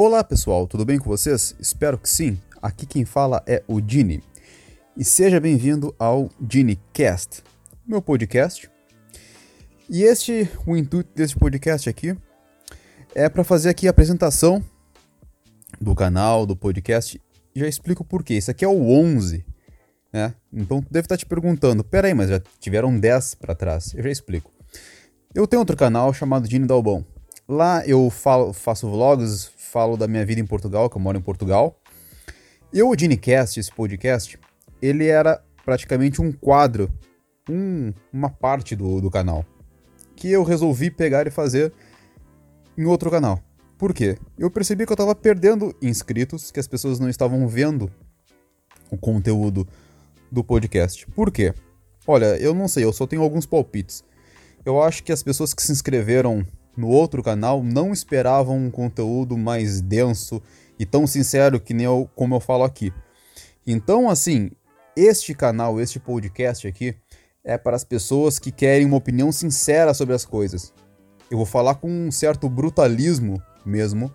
Olá pessoal, tudo bem com vocês? Espero que sim. Aqui quem fala é o Dini. E seja bem-vindo ao DiniCast, meu podcast. E este, o intuito deste podcast aqui é para fazer aqui a apresentação do canal, do podcast. Já explico por quê. Isso aqui é o 11, né? Então tu deve estar te perguntando, peraí, mas já tiveram 10 para trás. Eu já explico. Eu tenho outro canal chamado Dini Dalbão. Lá eu falo, faço vlogs, falo da minha vida em Portugal, que eu moro em Portugal. E o DiniCast, esse podcast, ele era praticamente um quadro, um, uma parte do, do canal, que eu resolvi pegar e fazer em outro canal. Por quê? Eu percebi que eu estava perdendo inscritos, que as pessoas não estavam vendo o conteúdo do podcast. Por quê? Olha, eu não sei, eu só tenho alguns palpites. Eu acho que as pessoas que se inscreveram no outro canal não esperavam um conteúdo mais denso e tão sincero que nem eu, como eu falo aqui. Então, assim, este canal, este podcast aqui, é para as pessoas que querem uma opinião sincera sobre as coisas. Eu vou falar com um certo brutalismo mesmo.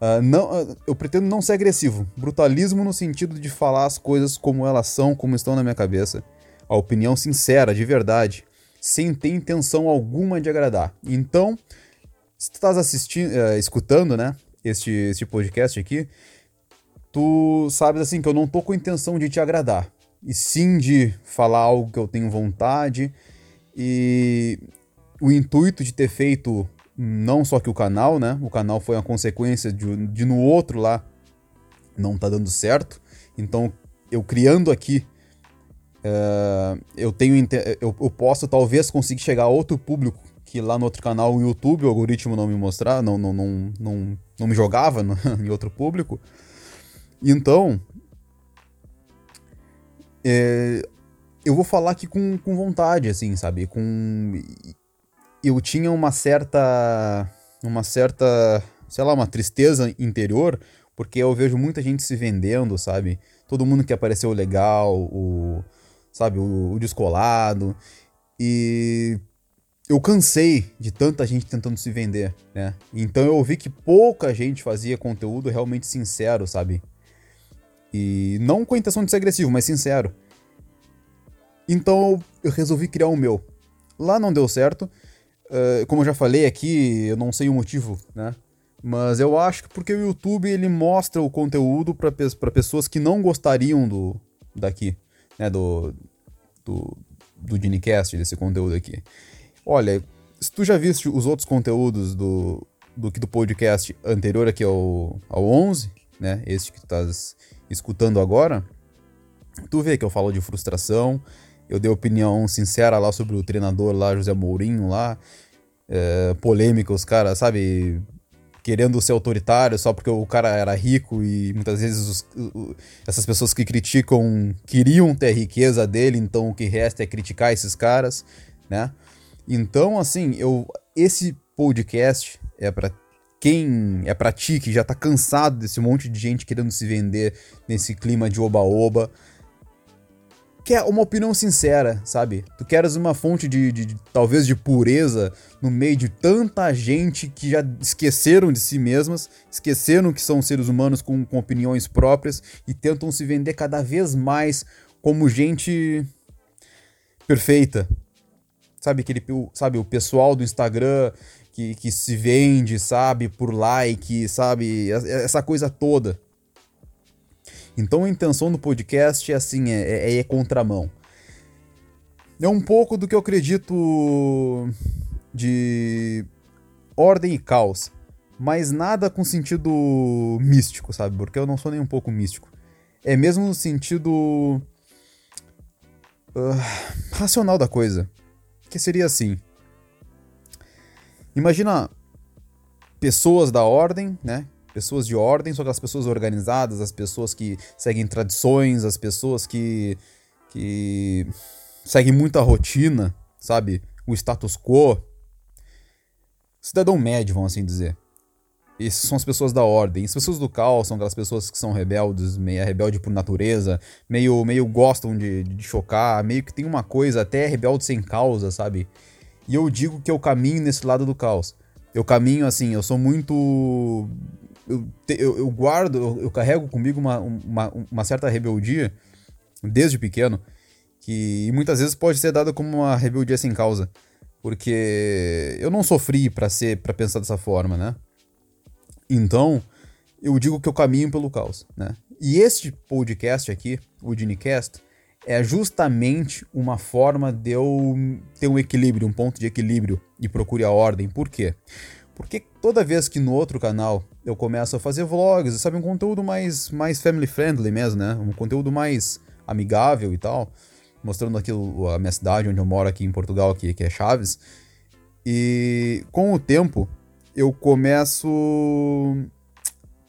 Uh, não, uh, eu pretendo não ser agressivo. Brutalismo no sentido de falar as coisas como elas são, como estão na minha cabeça. A opinião sincera, de verdade sem ter intenção alguma de agradar. Então, se tu estás assistindo, uh, escutando, né, este, este podcast aqui, tu sabes assim que eu não tô com intenção de te agradar, e sim de falar algo que eu tenho vontade e o intuito de ter feito não só que o canal, né? O canal foi uma consequência de, de no outro lá não tá dando certo. Então, eu criando aqui Uh, eu tenho eu, eu, posso talvez conseguir chegar a outro público que lá no outro canal, o YouTube, o algoritmo não me mostrar, não, não, não, não, não me jogava no, em outro público. Então, é, eu vou falar aqui com, com vontade, assim, sabe? Com eu tinha uma certa uma certa, sei lá, uma tristeza interior, porque eu vejo muita gente se vendendo, sabe? Todo mundo que apareceu legal, o sabe, o, o descolado. E eu cansei de tanta gente tentando se vender, né? Então eu vi que pouca gente fazia conteúdo realmente sincero, sabe? E não com a intenção de ser agressivo, mas sincero. Então eu resolvi criar o meu. Lá não deu certo. Uh, como eu já falei aqui, eu não sei o motivo, né? Mas eu acho que porque o YouTube ele mostra o conteúdo para pessoas que não gostariam do daqui né, do, do, do Ginecast, desse conteúdo aqui. Olha, se tu já viste os outros conteúdos do, do, do podcast anterior aqui ao, ao 11, né, este que tu estás escutando agora, tu vê que eu falo de frustração, eu dei opinião sincera lá sobre o treinador lá, José Mourinho lá, é, polêmica, os caras, sabe, querendo ser autoritário só porque o cara era rico e muitas vezes os, essas pessoas que criticam queriam ter a riqueza dele, então o que resta é criticar esses caras, né? Então, assim, eu esse podcast é para quem é para ti que já tá cansado desse monte de gente querendo se vender nesse clima de oba-oba, quer uma opinião sincera, sabe? Tu queres uma fonte de, de, de, talvez de pureza no meio de tanta gente que já esqueceram de si mesmas, esqueceram que são seres humanos com, com opiniões próprias e tentam se vender cada vez mais como gente perfeita. Sabe aquele, sabe o pessoal do Instagram que, que se vende, sabe, por like, sabe, essa coisa toda. Então a intenção do podcast é assim, é, é, é contramão. É um pouco do que eu acredito de ordem e caos, mas nada com sentido místico, sabe? Porque eu não sou nem um pouco místico. É mesmo no sentido uh, racional da coisa, que seria assim. Imagina pessoas da ordem, né? Pessoas de ordem, são aquelas pessoas organizadas, as pessoas que seguem tradições, as pessoas que, que seguem muita rotina, sabe? O status quo. Cidadão médio, vamos assim dizer. Essas são as pessoas da ordem. As pessoas do caos são aquelas pessoas que são rebeldes, meio rebelde por natureza, meio, meio gostam de, de chocar, meio que tem uma coisa até rebelde sem causa, sabe? E eu digo que eu caminho nesse lado do caos. Eu caminho assim, eu sou muito eu, eu, eu guardo, eu, eu, carrego comigo uma, uma, uma certa rebeldia desde pequeno, que muitas vezes pode ser dada como uma rebeldia sem causa. Porque eu não sofri para ser, para pensar dessa forma, né? Então, eu digo que eu caminho pelo caos, né? E este podcast aqui, o Dinicast, é justamente uma forma de eu ter um equilíbrio, um ponto de equilíbrio e procure a ordem. Por quê? Porque toda vez que no outro canal eu começo a fazer vlogs, sabe, um conteúdo mais, mais family friendly mesmo, né? Um conteúdo mais amigável e tal, mostrando aqui a minha cidade onde eu moro aqui em Portugal, aqui, que é Chaves. E com o tempo eu começo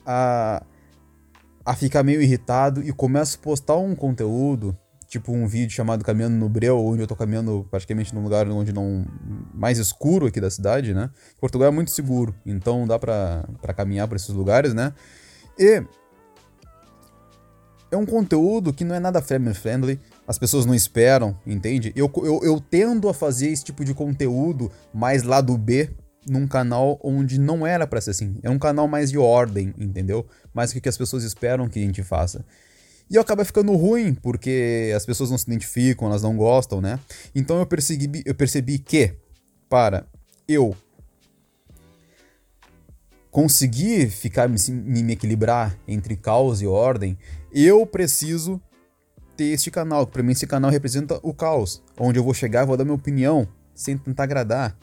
a, a ficar meio irritado e começo a postar um conteúdo tipo um vídeo chamado Caminhando no Breu, onde eu tô caminhando praticamente num lugar onde não mais escuro aqui da cidade, né? Portugal é muito seguro, então dá para caminhar por esses lugares, né? E é um conteúdo que não é nada family friendly, as pessoas não esperam, entende? Eu, eu, eu tendo a fazer esse tipo de conteúdo mais lá do B num canal onde não era para ser assim. É um canal mais de ordem, entendeu? Mais que, que as pessoas esperam que a gente faça. E acaba ficando ruim, porque as pessoas não se identificam, elas não gostam, né? Então eu percebi, eu percebi que, para eu conseguir ficar me, me equilibrar entre caos e ordem, eu preciso ter este canal. Para mim, esse canal representa o caos, onde eu vou chegar vou dar minha opinião sem tentar agradar.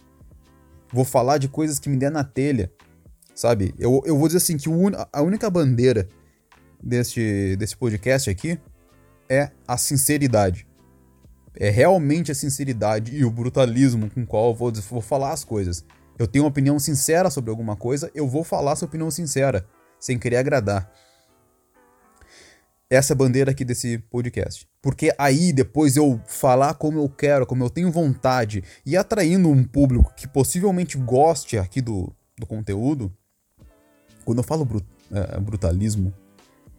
Vou falar de coisas que me der na telha, sabe? Eu, eu vou dizer assim que a única bandeira deste, desse podcast aqui é a sinceridade. É realmente a sinceridade e o brutalismo com o qual eu vou, vou falar as coisas. Eu tenho uma opinião sincera sobre alguma coisa, eu vou falar essa opinião sincera, sem querer agradar. Essa é a bandeira aqui desse podcast. Porque aí, depois eu falar como eu quero, como eu tenho vontade, e atraindo um público que possivelmente goste aqui do, do conteúdo, quando eu falo brut, é, brutalismo,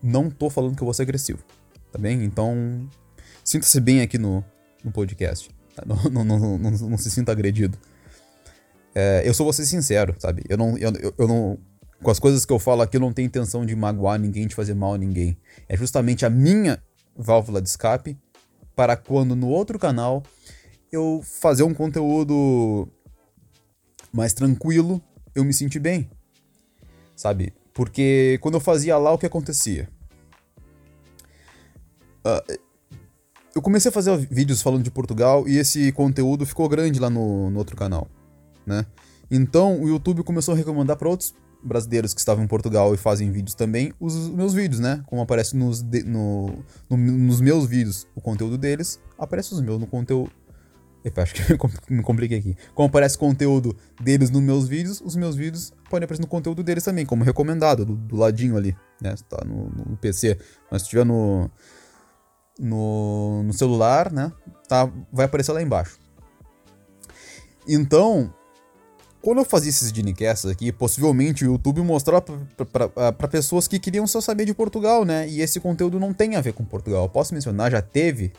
não tô falando que eu vou ser agressivo, tá bem? Então, sinta-se bem aqui no, no podcast. Tá? Não, não, não, não, se sinta agredido. É, eu sou você sincero, sabe? Eu não, eu, eu não. Com as coisas que eu falo aqui, eu não tenho intenção de magoar ninguém, de fazer mal a ninguém. É justamente a minha válvula de escape para quando no outro canal eu fazer um conteúdo mais tranquilo, eu me sentir bem. Sabe? Porque quando eu fazia lá, o que acontecia? Uh, eu comecei a fazer vídeos falando de Portugal e esse conteúdo ficou grande lá no, no outro canal, né? Então o YouTube começou a recomendar para outros brasileiros que estavam em Portugal e fazem vídeos também os meus vídeos, né? Como aparece nos, de, no, no, nos meus vídeos o conteúdo deles, aparece os meus no conteúdo Epa, acho que me compliquei aqui. Como aparece conteúdo deles nos meus vídeos, os meus vídeos podem aparecer no conteúdo deles também, como recomendado, do, do ladinho ali, né? Se tá no, no PC. Mas se estiver no, no, no, celular, né? Tá, vai aparecer lá embaixo. Então, quando eu fazia esses Genicasts aqui, possivelmente o YouTube mostrava para pessoas que queriam só saber de Portugal, né? E esse conteúdo não tem a ver com Portugal. Eu posso mencionar, já teve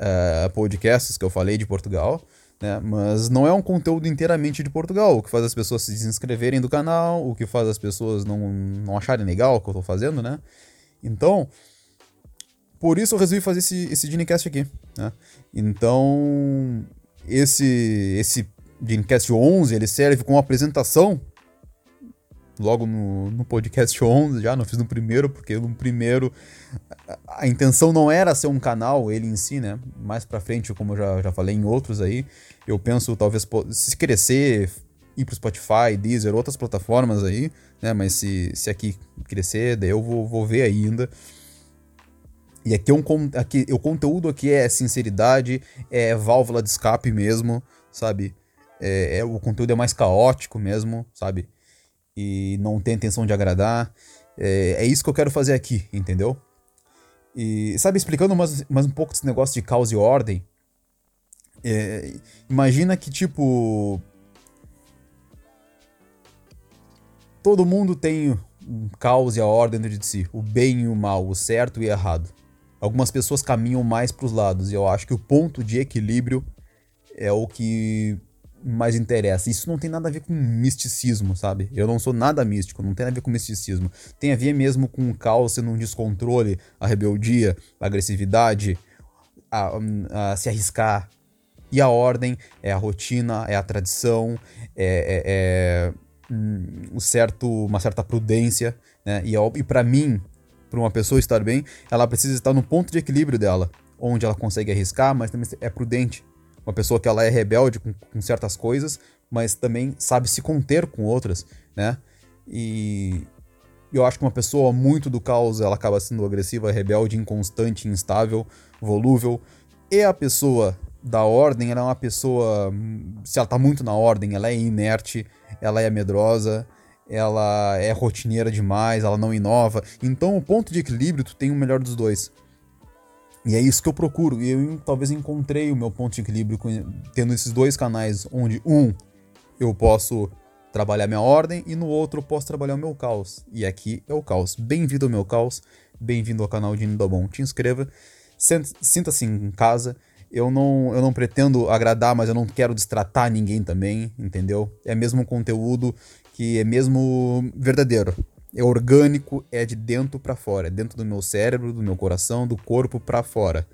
uh, podcasts que eu falei de Portugal, né? Mas não é um conteúdo inteiramente de Portugal, o que faz as pessoas se desinscreverem do canal, o que faz as pessoas não, não acharem legal o que eu tô fazendo, né? Então, por isso eu resolvi fazer esse, esse Dinecast aqui, né? Então, esse, esse Dinecast 11, ele serve como apresentação logo no, no podcast 11 já, não fiz no primeiro, porque no primeiro a, intenção não era ser um canal, ele em si, né? Mais pra frente, como eu já, já falei em outros aí, eu penso talvez se crescer, ir pro Spotify, Deezer, outras plataformas aí, né? Mas se, se aqui crescer, daí eu vou, vou ver ainda. E aqui, é um, aqui o conteúdo aqui é sinceridade, é válvula de escape mesmo, sabe? É, é, o conteúdo é mais caótico mesmo, sabe? E não tem intenção de agradar. É, é isso que eu quero fazer aqui, entendeu? E, sabe, explicando mais, mais um pouco desse negócio de caos e ordem. É, imagina que, tipo. Todo mundo tem um caos e a ordem dentro de si, o bem e o mal, o certo e o errado. Algumas pessoas caminham mais para os lados, e eu acho que o ponto de equilíbrio é o que mais interessa. Isso não tem nada a ver com misticismo, sabe? Eu não sou nada místico, não tem a ver com misticismo. Tem a ver mesmo com o caos sendo um descontrole, a rebeldia, a agressividade, a, a se arriscar. E a ordem é a rotina, é a tradição, é, é, é um certo, uma certa prudência, né? E, e para mim, para uma pessoa estar bem, ela precisa estar no ponto de equilíbrio dela, onde ela consegue arriscar, mas também é prudente. Uma pessoa que ela é rebelde com, com certas coisas, mas também sabe se conter com outras, né? E eu acho que uma pessoa muito do caos, ela acaba sendo agressiva, rebelde, inconstante, instável, volúvel. E a pessoa da ordem, ela é uma pessoa, se ela tá muito na ordem, ela é inerte, ela é medrosa, ela é rotineira demais, ela não inova. Então, o ponto de equilíbrio, tu tem o melhor dos dois. E é isso que eu procuro. E eu talvez encontrei o meu ponto de equilíbrio tendo esses dois canais, onde um eu posso trabalhar minha ordem e no outro eu posso trabalhar o meu caos. E aqui é o caos. Bem-vindo ao meu caos, bem-vindo ao canal de Nindobon. Te inscreva, sinta-se em casa. Eu não, eu não pretendo agradar, mas eu não quero destratar ninguém também, entendeu? É mesmo um conteúdo que é mesmo verdadeiro é orgânico, é de dentro para fora, é dentro do meu cérebro, do meu coração, do corpo para fora.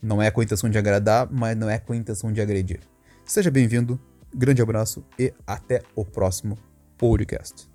Não é com a intenção de agradar, mas não é com a intenção de agredir. Seja bem-vindo, grande abraço e até o próximo podcast.